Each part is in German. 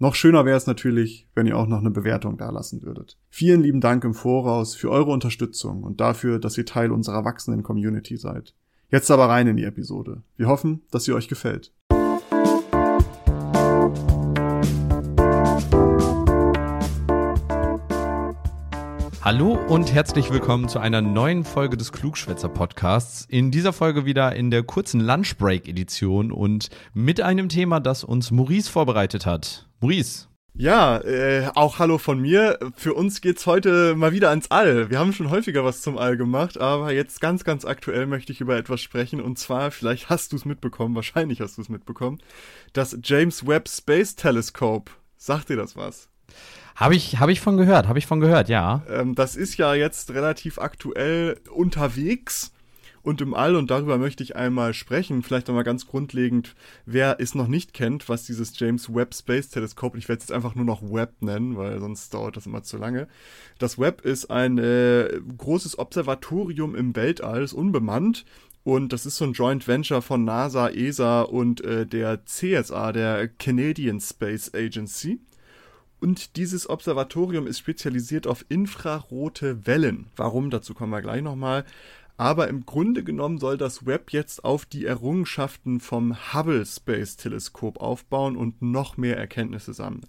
Noch schöner wäre es natürlich, wenn ihr auch noch eine Bewertung dalassen würdet. Vielen lieben Dank im Voraus für eure Unterstützung und dafür, dass ihr Teil unserer wachsenden Community seid. Jetzt aber rein in die Episode. Wir hoffen, dass sie euch gefällt. Hallo und herzlich willkommen zu einer neuen Folge des Klugschwätzer Podcasts. In dieser Folge wieder in der kurzen Lunchbreak Edition und mit einem Thema, das uns Maurice vorbereitet hat. Maurice. Ja, äh, auch hallo von mir. Für uns geht's heute mal wieder ans All. Wir haben schon häufiger was zum All gemacht, aber jetzt ganz, ganz aktuell möchte ich über etwas sprechen. Und zwar, vielleicht hast du es mitbekommen, wahrscheinlich hast du es mitbekommen, das James Webb Space Telescope. Sagt dir das was? Habe ich, hab ich von gehört, habe ich von gehört, ja. Ähm, das ist ja jetzt relativ aktuell unterwegs und im All und darüber möchte ich einmal sprechen. Vielleicht einmal ganz grundlegend, wer es noch nicht kennt, was dieses James Webb Space Telescope, ich werde es jetzt einfach nur noch Webb nennen, weil sonst dauert das immer zu lange. Das Webb ist ein äh, großes Observatorium im Weltall, ist unbemannt und das ist so ein Joint Venture von NASA, ESA und äh, der CSA, der Canadian Space Agency. Und dieses Observatorium ist spezialisiert auf infrarote Wellen. Warum? Dazu kommen wir gleich nochmal. Aber im Grunde genommen soll das Web jetzt auf die Errungenschaften vom Hubble Space Teleskop aufbauen und noch mehr Erkenntnisse sammeln.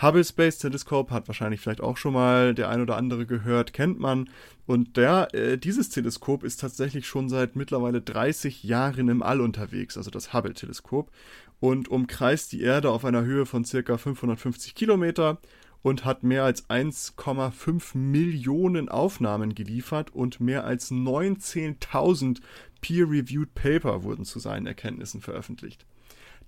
Hubble Space Telescope hat wahrscheinlich vielleicht auch schon mal der ein oder andere gehört, kennt man. Und der, äh, dieses Teleskop ist tatsächlich schon seit mittlerweile 30 Jahren im All unterwegs, also das Hubble Teleskop und umkreist die Erde auf einer Höhe von circa 550 Kilometer und hat mehr als 1,5 Millionen Aufnahmen geliefert und mehr als 19.000 peer-reviewed Paper wurden zu seinen Erkenntnissen veröffentlicht.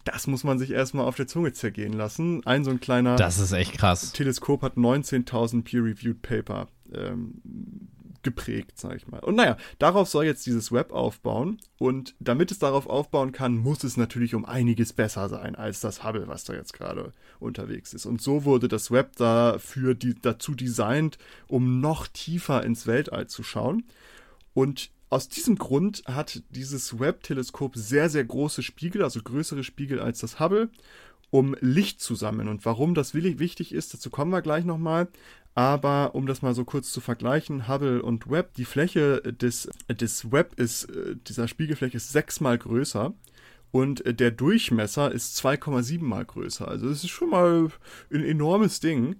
Das muss man sich erstmal auf der Zunge zergehen lassen. Ein so ein kleiner das ist echt krass. Teleskop hat 19.000 peer-reviewed Paper ähm, geprägt, sag ich mal. Und naja, darauf soll jetzt dieses Web aufbauen. Und damit es darauf aufbauen kann, muss es natürlich um einiges besser sein als das Hubble, was da jetzt gerade unterwegs ist. Und so wurde das Web dafür die, dazu designt, um noch tiefer ins Weltall zu schauen. Und aus diesem Grund hat dieses Webb-Teleskop sehr, sehr große Spiegel, also größere Spiegel als das Hubble, um Licht zu sammeln. Und warum das wichtig ist, dazu kommen wir gleich nochmal. Aber um das mal so kurz zu vergleichen, Hubble und Webb, die Fläche des, des Webb ist, äh, dieser Spiegelfläche ist sechsmal größer und der Durchmesser ist 2,7 mal größer. Also das ist schon mal ein enormes Ding.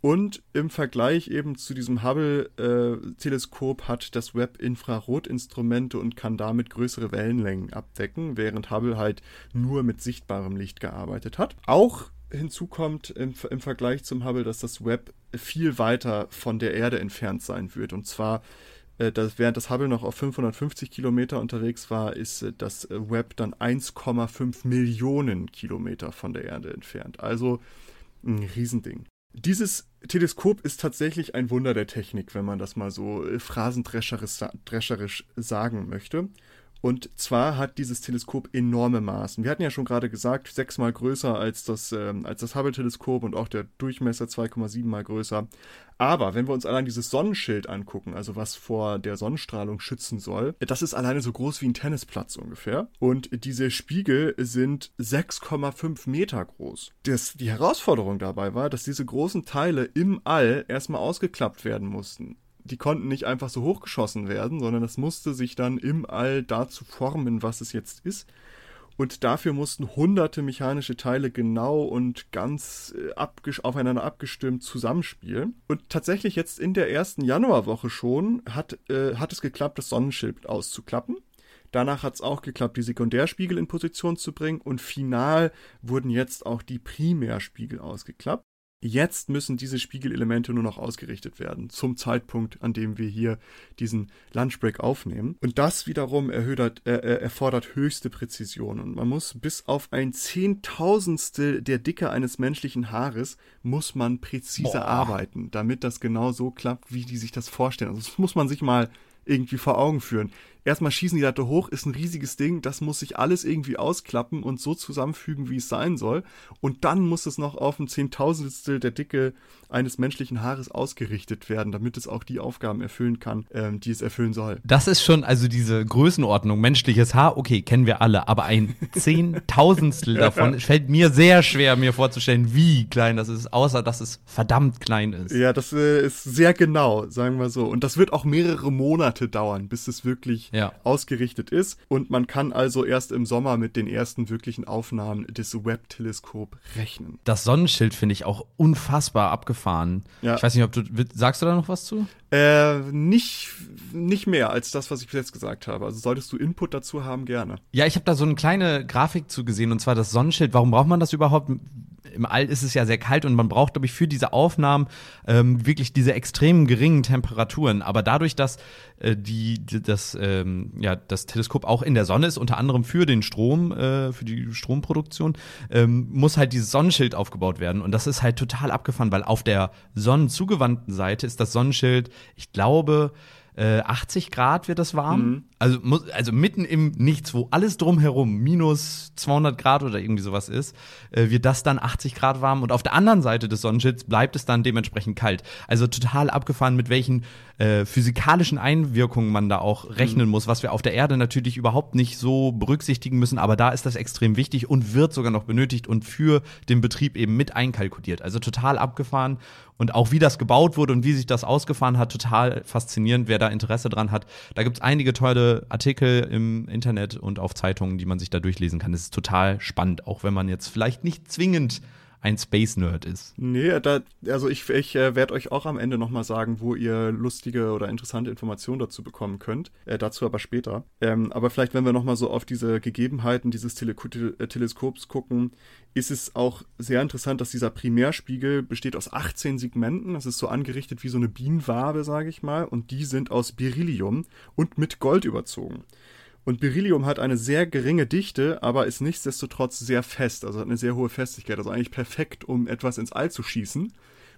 Und im Vergleich eben zu diesem Hubble-Teleskop äh, hat das Webb Infrarotinstrumente und kann damit größere Wellenlängen abdecken, während Hubble halt nur mit sichtbarem Licht gearbeitet hat. Auch hinzu kommt im, im Vergleich zum Hubble, dass das Webb viel weiter von der Erde entfernt sein wird. Und zwar, äh, dass, während das Hubble noch auf 550 Kilometer unterwegs war, ist äh, das äh, Webb dann 1,5 Millionen Kilometer von der Erde entfernt. Also ein Riesending. Dieses Teleskop ist tatsächlich ein Wunder der Technik, wenn man das mal so äh, phrasendrescherisch sagen möchte. Und zwar hat dieses Teleskop enorme Maßen. Wir hatten ja schon gerade gesagt, sechsmal größer als das, ähm, das Hubble-Teleskop und auch der Durchmesser 2,7 mal größer. Aber wenn wir uns allein dieses Sonnenschild angucken, also was vor der Sonnenstrahlung schützen soll, das ist alleine so groß wie ein Tennisplatz ungefähr. Und diese Spiegel sind 6,5 Meter groß. Das, die Herausforderung dabei war, dass diese großen Teile im All erstmal ausgeklappt werden mussten die konnten nicht einfach so hochgeschossen werden, sondern es musste sich dann im All dazu formen, was es jetzt ist. Und dafür mussten hunderte mechanische Teile genau und ganz äh, aufeinander abgestimmt zusammenspielen. Und tatsächlich jetzt in der ersten Januarwoche schon hat, äh, hat es geklappt, das Sonnenschild auszuklappen. Danach hat es auch geklappt, die Sekundärspiegel in Position zu bringen. Und final wurden jetzt auch die Primärspiegel ausgeklappt. Jetzt müssen diese Spiegelelemente nur noch ausgerichtet werden, zum Zeitpunkt, an dem wir hier diesen Lunchbreak aufnehmen. Und das wiederum erhöht, äh, erfordert höchste Präzision. Und man muss bis auf ein Zehntausendstel der Dicke eines menschlichen Haares, muss man präzise Boah. arbeiten, damit das genau so klappt, wie die sich das vorstellen. Also das muss man sich mal irgendwie vor Augen führen erstmal schießen die Latte hoch, ist ein riesiges Ding, das muss sich alles irgendwie ausklappen und so zusammenfügen, wie es sein soll. Und dann muss es noch auf ein Zehntausendstel der Dicke eines menschlichen Haares ausgerichtet werden, damit es auch die Aufgaben erfüllen kann, ähm, die es erfüllen soll. Das ist schon, also diese Größenordnung, menschliches Haar, okay, kennen wir alle, aber ein Zehntausendstel davon fällt mir sehr schwer, mir vorzustellen, wie klein das ist, außer dass es verdammt klein ist. Ja, das äh, ist sehr genau, sagen wir so. Und das wird auch mehrere Monate dauern, bis es wirklich ja. ausgerichtet ist. Und man kann also erst im Sommer mit den ersten wirklichen Aufnahmen des Webb-Teleskop rechnen. Das Sonnenschild finde ich auch unfassbar abgefahren. Ja. Ich weiß nicht, ob du, sagst du da noch was zu? Äh, nicht, nicht mehr als das, was ich bis jetzt gesagt habe. Also solltest du Input dazu haben, gerne. Ja, ich habe da so eine kleine Grafik zu gesehen und zwar das Sonnenschild. Warum braucht man das überhaupt? Im All ist es ja sehr kalt und man braucht, glaube ich, für diese Aufnahmen ähm, wirklich diese extrem geringen Temperaturen. Aber dadurch, dass äh, die, die, das, ähm, ja, das Teleskop auch in der Sonne ist, unter anderem für den Strom, äh, für die Stromproduktion, ähm, muss halt dieses Sonnenschild aufgebaut werden. Und das ist halt total abgefahren, weil auf der sonnenzugewandten Seite ist das Sonnenschild, ich glaube, äh, 80 Grad wird das warm. Mhm. Also, also mitten im Nichts, wo alles drumherum minus 200 Grad oder irgendwie sowas ist, äh, wird das dann 80 Grad warm und auf der anderen Seite des Sonnenschilds bleibt es dann dementsprechend kalt. Also total abgefahren, mit welchen äh, physikalischen Einwirkungen man da auch rechnen mhm. muss, was wir auf der Erde natürlich überhaupt nicht so berücksichtigen müssen, aber da ist das extrem wichtig und wird sogar noch benötigt und für den Betrieb eben mit einkalkuliert. Also total abgefahren und auch wie das gebaut wurde und wie sich das ausgefahren hat, total faszinierend, wer da Interesse dran hat. Da gibt es einige tolle Artikel im Internet und auf Zeitungen, die man sich da durchlesen kann. Es ist total spannend, auch wenn man jetzt vielleicht nicht zwingend ein Space-Nerd ist. Nee, da, also ich, ich äh, werde euch auch am Ende nochmal sagen, wo ihr lustige oder interessante Informationen dazu bekommen könnt. Äh, dazu aber später. Ähm, aber vielleicht, wenn wir nochmal so auf diese Gegebenheiten dieses Tele äh, Teleskops gucken, ist es auch sehr interessant, dass dieser Primärspiegel besteht aus 18 Segmenten. Das ist so angerichtet wie so eine Bienenwabe, sage ich mal. Und die sind aus Beryllium und mit Gold überzogen. Und Beryllium hat eine sehr geringe Dichte, aber ist nichtsdestotrotz sehr fest, also hat eine sehr hohe Festigkeit, also eigentlich perfekt, um etwas ins All zu schießen,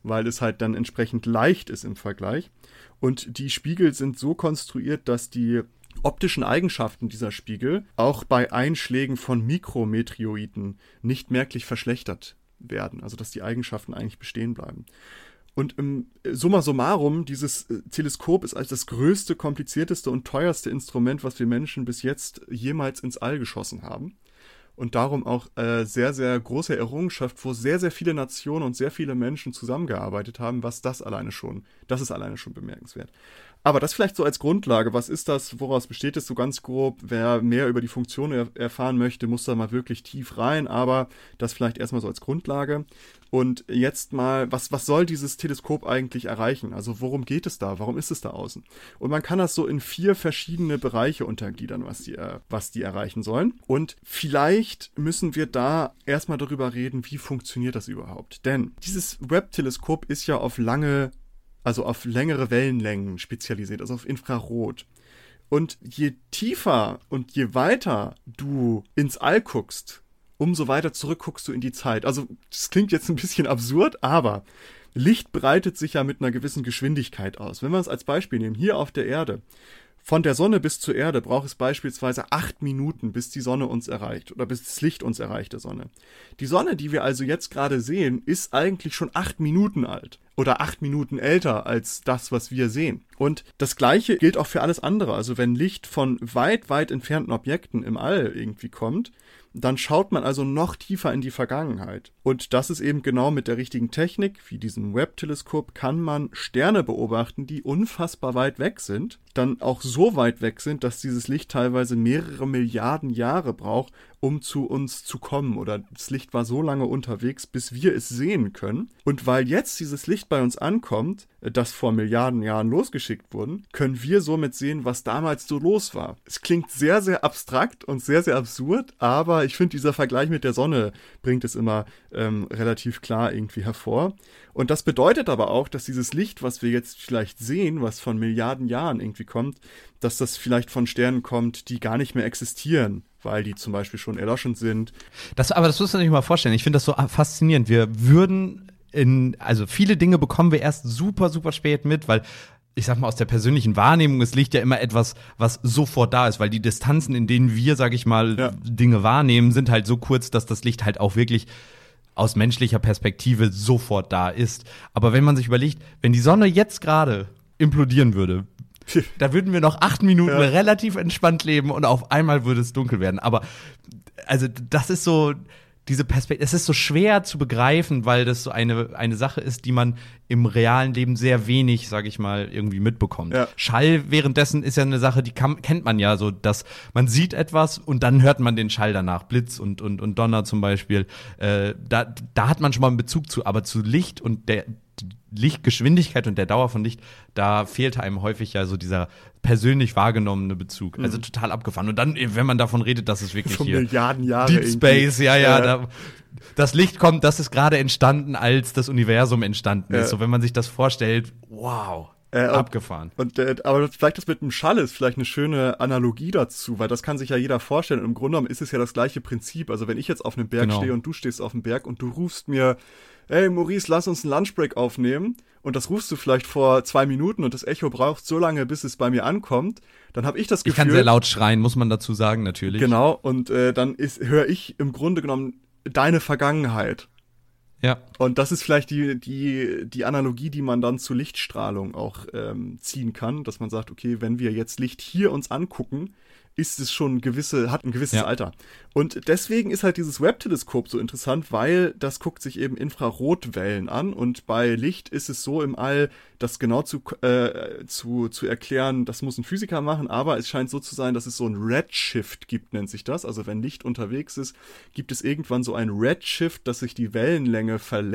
weil es halt dann entsprechend leicht ist im Vergleich. Und die Spiegel sind so konstruiert, dass die optischen Eigenschaften dieser Spiegel auch bei Einschlägen von Mikrometeoriten nicht merklich verschlechtert werden, also dass die Eigenschaften eigentlich bestehen bleiben. Und im Summa summarum, dieses äh, Teleskop ist als das größte, komplizierteste und teuerste Instrument, was wir Menschen bis jetzt jemals ins All geschossen haben. Und darum auch äh, sehr, sehr große Errungenschaft, wo sehr, sehr viele Nationen und sehr viele Menschen zusammengearbeitet haben, was das alleine schon, das ist alleine schon bemerkenswert. Aber das vielleicht so als Grundlage. Was ist das? Woraus besteht es so ganz grob? Wer mehr über die Funktion er erfahren möchte, muss da mal wirklich tief rein. Aber das vielleicht erstmal so als Grundlage. Und jetzt mal, was, was soll dieses Teleskop eigentlich erreichen? Also worum geht es da? Warum ist es da außen? Und man kann das so in vier verschiedene Bereiche untergliedern, was die, äh, was die erreichen sollen. Und vielleicht müssen wir da erstmal darüber reden, wie funktioniert das überhaupt? Denn dieses Webb-Teleskop ist ja auf lange also auf längere Wellenlängen spezialisiert, also auf Infrarot. Und je tiefer und je weiter du ins All guckst, umso weiter zurück guckst du in die Zeit. Also, das klingt jetzt ein bisschen absurd, aber Licht breitet sich ja mit einer gewissen Geschwindigkeit aus. Wenn wir es als Beispiel nehmen, hier auf der Erde, von der Sonne bis zur Erde braucht es beispielsweise acht Minuten, bis die Sonne uns erreicht oder bis das Licht uns erreicht, der Sonne. Die Sonne, die wir also jetzt gerade sehen, ist eigentlich schon acht Minuten alt oder acht Minuten älter als das, was wir sehen. Und das Gleiche gilt auch für alles andere. Also wenn Licht von weit, weit entfernten Objekten im All irgendwie kommt, dann schaut man also noch tiefer in die Vergangenheit. Und das ist eben genau mit der richtigen Technik, wie diesem Webb-Teleskop, kann man Sterne beobachten, die unfassbar weit weg sind, dann auch so weit weg sind, dass dieses Licht teilweise mehrere Milliarden Jahre braucht, um zu uns zu kommen. Oder das Licht war so lange unterwegs, bis wir es sehen können. Und weil jetzt dieses Licht bei uns ankommt, das vor Milliarden Jahren losgeschickt wurden, können wir somit sehen, was damals so los war. Es klingt sehr, sehr abstrakt und sehr, sehr absurd, aber ich finde, dieser Vergleich mit der Sonne bringt es immer ähm, relativ klar irgendwie hervor. Und das bedeutet aber auch, dass dieses Licht, was wir jetzt vielleicht sehen, was von Milliarden Jahren irgendwie kommt, dass das vielleicht von Sternen kommt, die gar nicht mehr existieren, weil die zum Beispiel schon erloschen sind. Das, aber das musst du dir mal vorstellen. Ich finde das so faszinierend. Wir würden in, also viele Dinge bekommen wir erst super, super spät mit, weil ich sag mal, aus der persönlichen Wahrnehmung ist Licht ja immer etwas, was sofort da ist, weil die Distanzen, in denen wir, sag ich mal, ja. Dinge wahrnehmen, sind halt so kurz, dass das Licht halt auch wirklich aus menschlicher Perspektive sofort da ist. Aber wenn man sich überlegt, wenn die Sonne jetzt gerade implodieren würde, da würden wir noch acht Minuten ja. relativ entspannt leben und auf einmal würde es dunkel werden. Aber also das ist so, diese Perspektive, es ist so schwer zu begreifen, weil das so eine, eine Sache ist, die man im realen Leben sehr wenig, sag ich mal, irgendwie mitbekommt. Ja. Schall währenddessen ist ja eine Sache, die kann, kennt man ja so, dass man sieht etwas und dann hört man den Schall danach, Blitz und, und, und Donner zum Beispiel. Äh, da, da hat man schon mal einen Bezug zu, aber zu Licht und der, Lichtgeschwindigkeit und der Dauer von Licht, da fehlte einem häufig ja so dieser persönlich wahrgenommene Bezug. Mhm. Also total abgefahren. Und dann, wenn man davon redet, dass es wirklich Schon hier Milliarden Jahre Deep Space, ja, ja, ja. Da, das Licht kommt, das ist gerade entstanden, als das Universum entstanden ja. ist. So, wenn man sich das vorstellt, wow. Äh, abgefahren. Und, äh, aber vielleicht das mit dem Schall ist vielleicht eine schöne Analogie dazu, weil das kann sich ja jeder vorstellen. Und im Grunde genommen ist es ja das gleiche Prinzip. Also wenn ich jetzt auf einem Berg genau. stehe und du stehst auf dem Berg und du rufst mir hey Maurice, lass uns einen Lunchbreak aufnehmen und das rufst du vielleicht vor zwei Minuten und das Echo braucht so lange, bis es bei mir ankommt, dann habe ich das Gefühl. Ich kann sehr laut schreien, muss man dazu sagen, natürlich. Genau, und äh, dann höre ich im Grunde genommen deine Vergangenheit. Ja. Und das ist vielleicht die, die, die Analogie, die man dann zur Lichtstrahlung auch ähm, ziehen kann, dass man sagt, okay, wenn wir jetzt Licht hier uns angucken, ist es schon gewisse, hat ein gewisses ja. Alter. Und deswegen ist halt dieses Webb-Teleskop so interessant, weil das guckt sich eben Infrarotwellen an und bei Licht ist es so im All, das genau zu, äh, zu, zu erklären, das muss ein Physiker machen, aber es scheint so zu sein, dass es so ein Redshift gibt, nennt sich das. Also wenn Licht unterwegs ist, gibt es irgendwann so ein Redshift, dass sich die Wellenlänge verlängert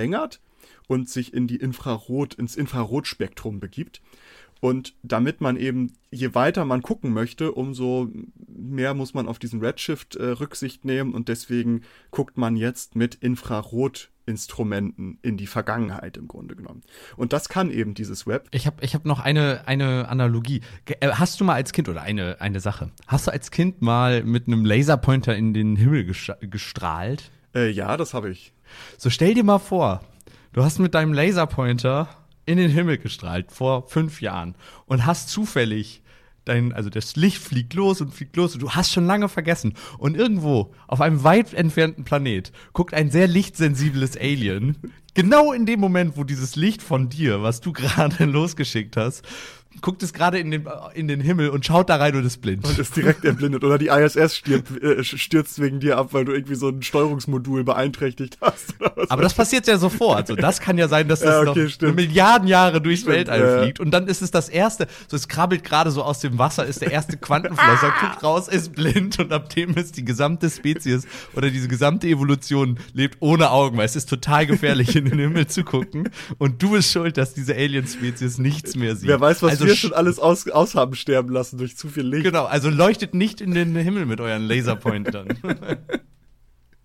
und sich in die Infrarot, ins Infrarotspektrum begibt. Und damit man eben, je weiter man gucken möchte, umso mehr muss man auf diesen Redshift äh, Rücksicht nehmen und deswegen guckt man jetzt mit Infrarotinstrumenten in die Vergangenheit im Grunde genommen. Und das kann eben dieses Web. Ich habe ich hab noch eine, eine Analogie. Äh, hast du mal als Kind, oder eine, eine Sache, hast du als Kind mal mit einem Laserpointer in den Himmel gestrahlt? Äh, ja, das habe ich. So stell dir mal vor, du hast mit deinem Laserpointer in den Himmel gestrahlt vor fünf Jahren und hast zufällig dein, also das Licht fliegt los und fliegt los und du hast schon lange vergessen. Und irgendwo auf einem weit entfernten Planet guckt ein sehr lichtsensibles Alien genau in dem Moment, wo dieses Licht von dir, was du gerade losgeschickt hast, guckt es gerade in den, in den Himmel und schaut da rein und ist blind. Und ist direkt erblindet. Oder die ISS stirbt, äh, stürzt wegen dir ab, weil du irgendwie so ein Steuerungsmodul beeinträchtigt hast. Aber das passiert ja sofort. So, das kann ja sein, dass das ja, okay, noch Milliarden Jahre durchs stimmt, Weltall fliegt. Und dann ist es das erste, so es krabbelt gerade so aus dem Wasser, ist der erste Quantenflosser, guckt raus, ist blind und ab dem ist die gesamte Spezies oder diese gesamte Evolution lebt ohne Augen, weil es ist total gefährlich, in den Himmel zu gucken. Und du bist schuld, dass diese Alien-Spezies nichts mehr sieht. Wer weiß, was also wir schon alles aus, aus haben sterben lassen durch zu viel Licht. Genau, also leuchtet nicht in den Himmel mit euren Laserpointern.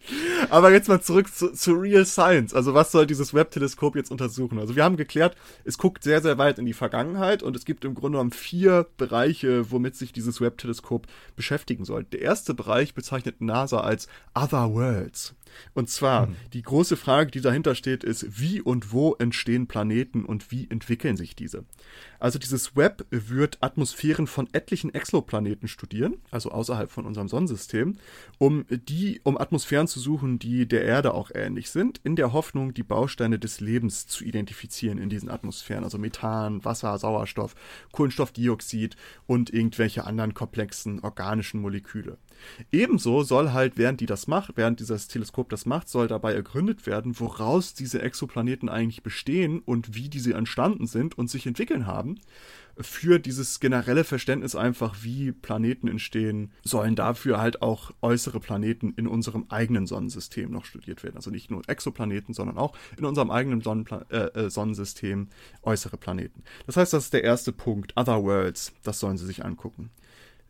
Aber jetzt mal zurück zu, zu, Real Science. Also was soll dieses Webb-Teleskop jetzt untersuchen? Also wir haben geklärt, es guckt sehr, sehr weit in die Vergangenheit und es gibt im Grunde genommen vier Bereiche, womit sich dieses Webb-Teleskop beschäftigen soll. Der erste Bereich bezeichnet NASA als Other Worlds. Und zwar, mhm. die große Frage, die dahinter steht, ist, wie und wo entstehen Planeten und wie entwickeln sich diese? Also dieses Web wird Atmosphären von etlichen Exoplaneten studieren, also außerhalb von unserem Sonnensystem, um die, um Atmosphären zu suchen, die der Erde auch ähnlich sind, in der Hoffnung, die Bausteine des Lebens zu identifizieren in diesen Atmosphären, also Methan, Wasser, Sauerstoff, Kohlenstoffdioxid und irgendwelche anderen komplexen organischen Moleküle. Ebenso soll halt, während die das macht, während dieses Teleskop das macht, soll dabei ergründet werden, woraus diese Exoplaneten eigentlich bestehen und wie diese entstanden sind und sich entwickeln haben für dieses generelle Verständnis einfach, wie Planeten entstehen, sollen dafür halt auch äußere Planeten in unserem eigenen Sonnensystem noch studiert werden. Also nicht nur Exoplaneten, sondern auch in unserem eigenen Sonnenpla äh, äh, Sonnensystem äußere Planeten. Das heißt, das ist der erste Punkt. Other Worlds, das sollen sie sich angucken.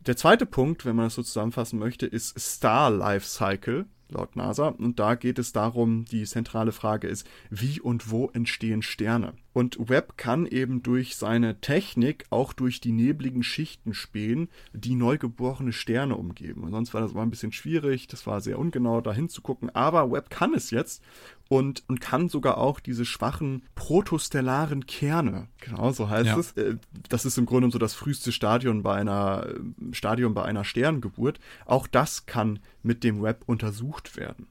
Der zweite Punkt, wenn man das so zusammenfassen möchte, ist Star Life Cycle laut NASA. Und da geht es darum, die zentrale Frage ist, wie und wo entstehen Sterne? Und Webb kann eben durch seine Technik auch durch die nebligen Schichten spähen, die neugeborene Sterne umgeben. Und sonst war das mal ein bisschen schwierig, das war sehr ungenau da hinzugucken, aber Webb kann es jetzt und, und kann sogar auch diese schwachen protostellaren Kerne, genau so heißt ja. es. Äh, das ist im Grunde so das früheste Stadion bei einer, Stadium bei einer Sterngeburt. Auch das kann mit dem Webb untersucht werden.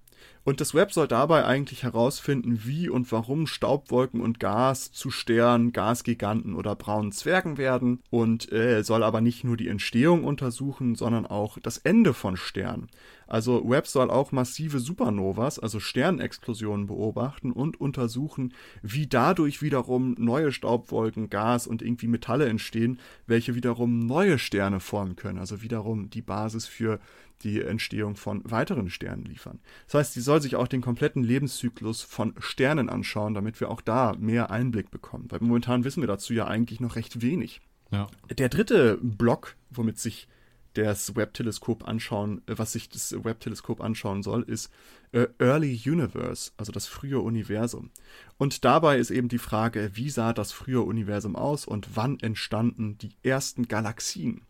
Und das Web soll dabei eigentlich herausfinden, wie und warum Staubwolken und Gas zu Sternen, Gasgiganten oder braunen Zwergen werden und äh, soll aber nicht nur die Entstehung untersuchen, sondern auch das Ende von Sternen. Also Webb soll auch massive Supernovas, also Sternexplosionen beobachten und untersuchen, wie dadurch wiederum neue Staubwolken, Gas und irgendwie Metalle entstehen, welche wiederum neue Sterne formen können, also wiederum die Basis für die Entstehung von weiteren Sternen liefern. Das heißt, sie soll sich auch den kompletten Lebenszyklus von Sternen anschauen, damit wir auch da mehr Einblick bekommen. Weil momentan wissen wir dazu ja eigentlich noch recht wenig. Ja. Der dritte Block, womit sich das Webb-Teleskop anschauen, äh, was sich das Webb-Teleskop anschauen soll, ist äh, Early Universe, also das frühe Universum. Und dabei ist eben die Frage, wie sah das frühe Universum aus und wann entstanden die ersten Galaxien?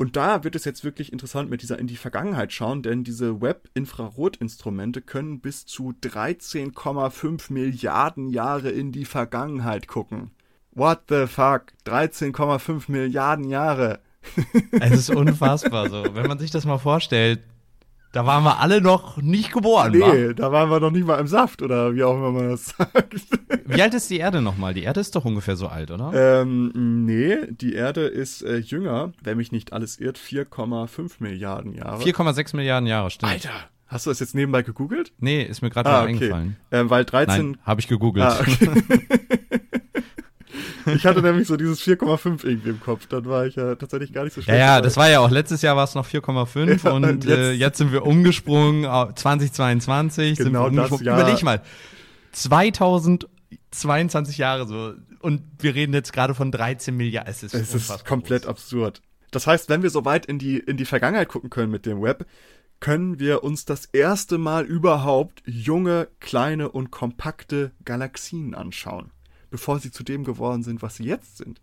Und da wird es jetzt wirklich interessant mit dieser in die Vergangenheit schauen, denn diese Web-Infrarotinstrumente können bis zu 13,5 Milliarden Jahre in die Vergangenheit gucken. What the fuck? 13,5 Milliarden Jahre. es ist unfassbar so. Wenn man sich das mal vorstellt, da waren wir alle noch nicht geboren. Nee, wa? da waren wir noch nicht mal im Saft oder wie auch immer man das sagt. Wie alt ist die Erde nochmal? Die Erde ist doch ungefähr so alt, oder? Ähm, nee, die Erde ist äh, jünger, wenn mich nicht alles irrt, 4,5 Milliarden Jahre. 4,6 Milliarden Jahre, stimmt. Alter, Hast du das jetzt nebenbei gegoogelt? Nee, ist mir gerade ah, okay. eingefallen. Ähm, weil 13. habe ich gegoogelt. Ah, okay. Ich hatte nämlich so dieses 4,5 irgendwie im Kopf. Dann war ich ja tatsächlich gar nicht so schlecht. Ja, ja, das war ja auch letztes Jahr war es noch 4,5 ja, und, und jetzt, äh, jetzt, sind wir umgesprungen 2022. Genau sind wir das Jahr. Überleg mal. 2022 Jahre so und wir reden jetzt gerade von 13 Milliarden. Es ist, es ist komplett groß. absurd. Das heißt, wenn wir so weit in die, in die Vergangenheit gucken können mit dem Web, können wir uns das erste Mal überhaupt junge, kleine und kompakte Galaxien anschauen bevor sie zu dem geworden sind, was sie jetzt sind.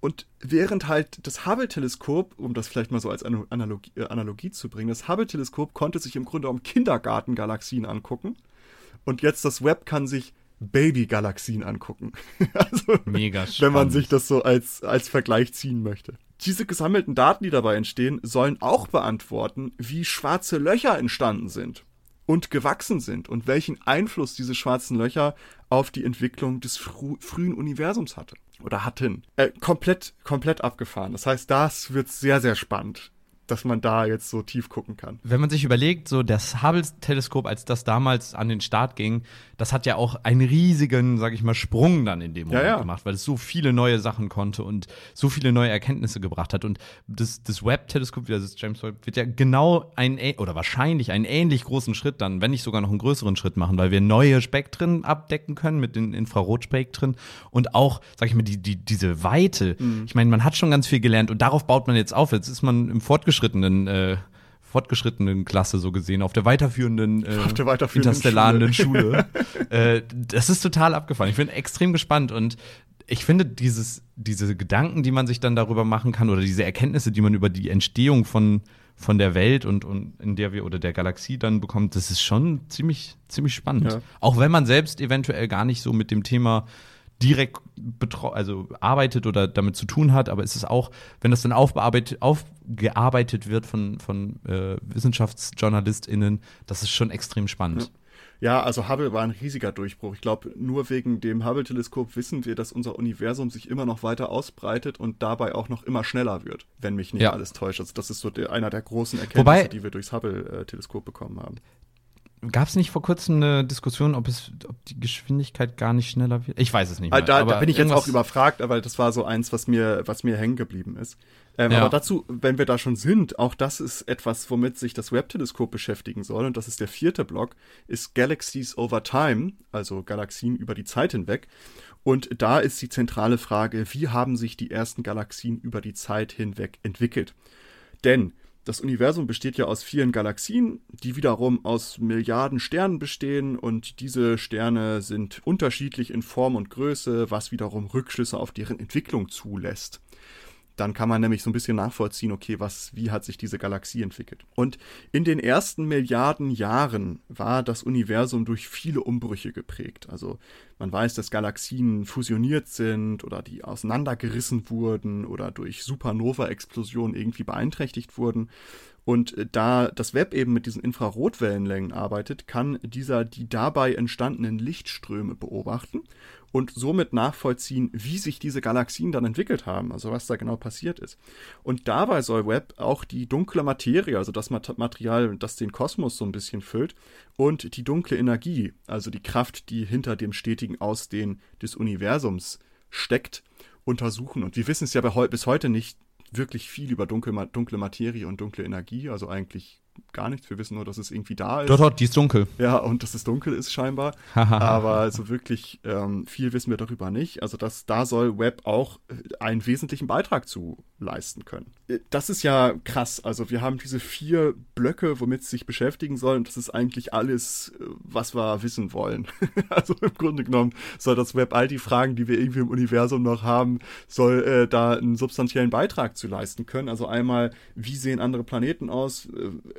Und während halt das Hubble-Teleskop, um das vielleicht mal so als Analogie, äh, Analogie zu bringen, das Hubble-Teleskop konnte sich im Grunde um Kindergartengalaxien angucken. Und jetzt das Web kann sich Baby-Galaxien angucken. also, Mega spannend. Wenn man sich das so als, als Vergleich ziehen möchte. Diese gesammelten Daten, die dabei entstehen, sollen auch beantworten, wie schwarze Löcher entstanden sind und gewachsen sind und welchen Einfluss diese schwarzen Löcher auf die Entwicklung des frü frühen Universums hatte oder hatten. Äh, komplett, komplett abgefahren. Das heißt, das wird sehr, sehr spannend dass man da jetzt so tief gucken kann. Wenn man sich überlegt, so das Hubble-Teleskop, als das damals an den Start ging, das hat ja auch einen riesigen, sag ich mal, Sprung dann in dem Moment ja, ja. gemacht, weil es so viele neue Sachen konnte und so viele neue Erkenntnisse gebracht hat. Und das, das Webb-Teleskop, das James Webb, wird ja genau einen, oder wahrscheinlich einen ähnlich großen Schritt dann, wenn nicht sogar noch einen größeren Schritt machen, weil wir neue Spektren abdecken können mit den Infrarotspektren und auch, sag ich mal, die, die, diese Weite. Mhm. Ich meine, man hat schon ganz viel gelernt und darauf baut man jetzt auf. Jetzt ist man im Fortgeschrittenen fortgeschrittenen äh, fortgeschrittenen Klasse so gesehen, auf der weiterführenden, äh, auf der weiterführenden interstellaren Schule. Schule. äh, das ist total abgefahren. Ich bin extrem gespannt und ich finde dieses, diese Gedanken, die man sich dann darüber machen kann oder diese Erkenntnisse, die man über die Entstehung von, von der Welt und, und in der wir oder der Galaxie dann bekommt, das ist schon ziemlich, ziemlich spannend. Ja. Auch wenn man selbst eventuell gar nicht so mit dem Thema direkt also arbeitet oder damit zu tun hat, aber es ist auch, wenn das dann aufbearbeitet, aufgearbeitet wird von, von äh, WissenschaftsjournalistInnen, das ist schon extrem spannend. Ja. ja. also Hubble war ein riesiger Durchbruch. Ich glaube, nur wegen dem Hubble-Teleskop wissen wir, dass unser Universum sich immer noch weiter ausbreitet und dabei auch noch immer schneller wird, wenn mich nicht ja. alles täuscht. Also das ist so der, einer der großen Erkenntnisse, Wobei, die wir durchs Hubble-Teleskop bekommen haben Gab es nicht vor kurzem eine Diskussion, ob es, ob die Geschwindigkeit gar nicht schneller wird? Ich weiß es nicht. Ah, mehr, da, da bin ich jetzt auch überfragt, aber das war so eins, was mir, was mir hängen geblieben ist. Ähm, ja. Aber dazu, wenn wir da schon sind, auch das ist etwas, womit sich das Webb-Teleskop beschäftigen soll. Und das ist der vierte Block, ist Galaxies over Time, also Galaxien über die Zeit hinweg. Und da ist die zentrale Frage, wie haben sich die ersten Galaxien über die Zeit hinweg entwickelt? Denn das Universum besteht ja aus vielen Galaxien, die wiederum aus Milliarden Sternen bestehen und diese Sterne sind unterschiedlich in Form und Größe, was wiederum Rückschlüsse auf deren Entwicklung zulässt. Dann kann man nämlich so ein bisschen nachvollziehen, okay, was, wie hat sich diese Galaxie entwickelt. Und in den ersten Milliarden Jahren war das Universum durch viele Umbrüche geprägt. Also man weiß, dass Galaxien fusioniert sind oder die auseinandergerissen wurden oder durch Supernova-Explosionen irgendwie beeinträchtigt wurden. Und äh, da das Web eben mit diesen Infrarotwellenlängen arbeitet, kann dieser die dabei entstandenen Lichtströme beobachten und somit nachvollziehen, wie sich diese Galaxien dann entwickelt haben, also was da genau passiert ist. Und dabei soll Webb auch die dunkle Materie, also das Material, das den Kosmos so ein bisschen füllt, und die dunkle Energie, also die Kraft, die hinter dem stetigen Ausdehnen des Universums steckt, untersuchen. Und wir wissen es ja bis heute nicht wirklich viel über dunkle, dunkle Materie und dunkle Energie, also eigentlich gar nichts. Wir wissen nur, dass es irgendwie da ist. Dort, dort, die ist dunkel. Ja, und dass es dunkel ist scheinbar. Aber so wirklich ähm, viel wissen wir darüber nicht. Also das, da soll Web auch äh, einen wesentlichen Beitrag zu leisten können. Äh, das ist ja krass. Also wir haben diese vier Blöcke, womit es sich beschäftigen soll. Und das ist eigentlich alles, äh, was wir wissen wollen. also im Grunde genommen soll das Web all die Fragen, die wir irgendwie im Universum noch haben, soll äh, da einen substanziellen Beitrag zu leisten können. Also einmal, wie sehen andere Planeten aus?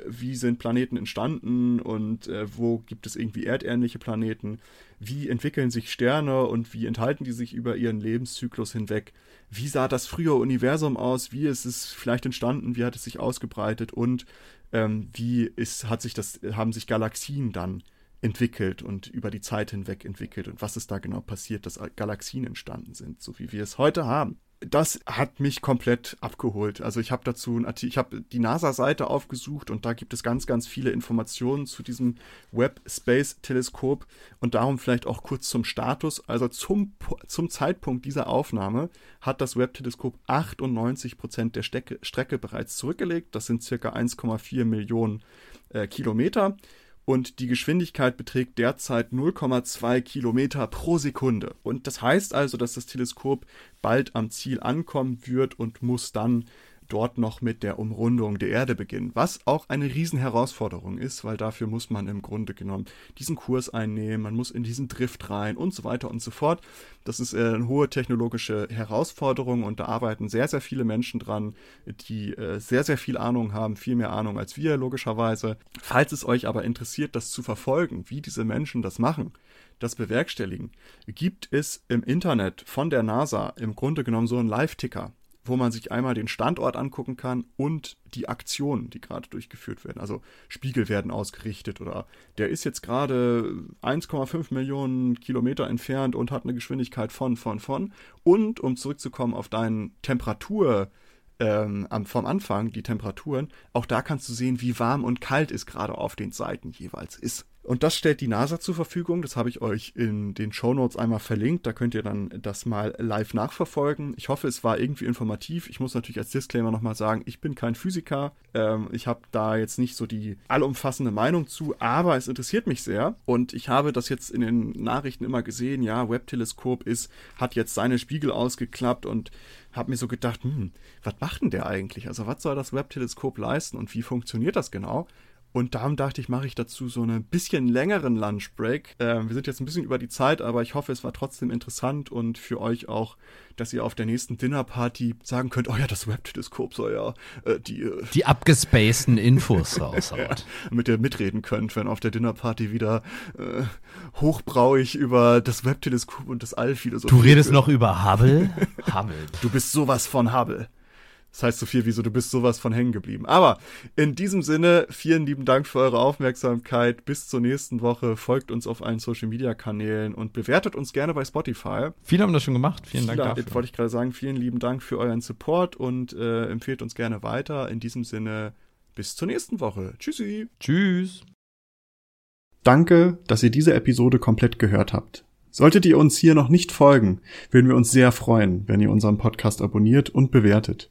wie sind Planeten entstanden und äh, wo gibt es irgendwie erdähnliche Planeten, wie entwickeln sich Sterne und wie enthalten die sich über ihren Lebenszyklus hinweg, wie sah das frühe Universum aus, wie ist es vielleicht entstanden, wie hat es sich ausgebreitet? Und ähm, wie ist, hat sich das, haben sich Galaxien dann entwickelt und über die Zeit hinweg entwickelt? Und was ist da genau passiert, dass Galaxien entstanden sind, so wie wir es heute haben das hat mich komplett abgeholt. Also ich habe dazu ich habe die NASA-Seite aufgesucht und da gibt es ganz, ganz viele Informationen zu diesem Webb Space Teleskop und darum vielleicht auch kurz zum Status. Also zum, zum Zeitpunkt dieser Aufnahme hat das Webb Teleskop 98 Prozent der Strecke, Strecke bereits zurückgelegt. Das sind circa 1,4 Millionen äh, Kilometer und die Geschwindigkeit beträgt derzeit 0,2 Kilometer pro Sekunde. Und das heißt also, dass das Teleskop bald am Ziel ankommen wird und muss dann dort noch mit der Umrundung der Erde beginnen, was auch eine Riesenherausforderung ist, weil dafür muss man im Grunde genommen diesen Kurs einnehmen, man muss in diesen Drift rein und so weiter und so fort. Das ist äh, eine hohe technologische Herausforderung und da arbeiten sehr, sehr viele Menschen dran, die äh, sehr, sehr viel Ahnung haben, viel mehr Ahnung als wir logischerweise. Falls es euch aber interessiert, das zu verfolgen, wie diese Menschen das machen, das bewerkstelligen, gibt es im Internet von der NASA im Grunde genommen so einen Live-Ticker wo man sich einmal den Standort angucken kann und die Aktionen, die gerade durchgeführt werden. Also Spiegel werden ausgerichtet oder der ist jetzt gerade 1,5 Millionen Kilometer entfernt und hat eine Geschwindigkeit von, von, von. Und um zurückzukommen auf deinen Temperatur, ähm, vom Anfang, die Temperaturen, auch da kannst du sehen, wie warm und kalt es gerade auf den Seiten jeweils ist. Und das stellt die NASA zur Verfügung. Das habe ich euch in den Show Notes einmal verlinkt. Da könnt ihr dann das mal live nachverfolgen. Ich hoffe, es war irgendwie informativ. Ich muss natürlich als Disclaimer nochmal sagen, ich bin kein Physiker. Ähm, ich habe da jetzt nicht so die allumfassende Meinung zu, aber es interessiert mich sehr. Und ich habe das jetzt in den Nachrichten immer gesehen. Ja, Webb-Teleskop ist, hat jetzt seine Spiegel ausgeklappt und habe mir so gedacht, hm, was macht denn der eigentlich? Also was soll das Webb-Teleskop leisten und wie funktioniert das genau? Und darum dachte ich, mache ich dazu so einen bisschen längeren Lunchbreak. Äh, wir sind jetzt ein bisschen über die Zeit, aber ich hoffe, es war trotzdem interessant und für euch auch, dass ihr auf der nächsten Dinnerparty sagen könnt, oh ja, das Webteleskop soll ja äh, die... Äh, die abgespaceden Infos raushaut. ja, damit ihr mitreden könnt, wenn auf der Dinnerparty wieder äh, hochbrauig über das Webteleskop und das All philosophiert Du redest noch über Hubble? Hubble. Du bist sowas von Hubble. Das heißt so viel wie so, du bist sowas von hängen geblieben. Aber in diesem Sinne, vielen lieben Dank für eure Aufmerksamkeit. Bis zur nächsten Woche. Folgt uns auf allen Social Media Kanälen und bewertet uns gerne bei Spotify. Viele haben das schon gemacht. Vielen Dank dafür. Wollte ich gerade sagen, vielen lieben Dank für euren Support und äh, empfehlt uns gerne weiter. In diesem Sinne, bis zur nächsten Woche. Tschüssi. Tschüss. Danke, dass ihr diese Episode komplett gehört habt. Solltet ihr uns hier noch nicht folgen, würden wir uns sehr freuen, wenn ihr unseren Podcast abonniert und bewertet.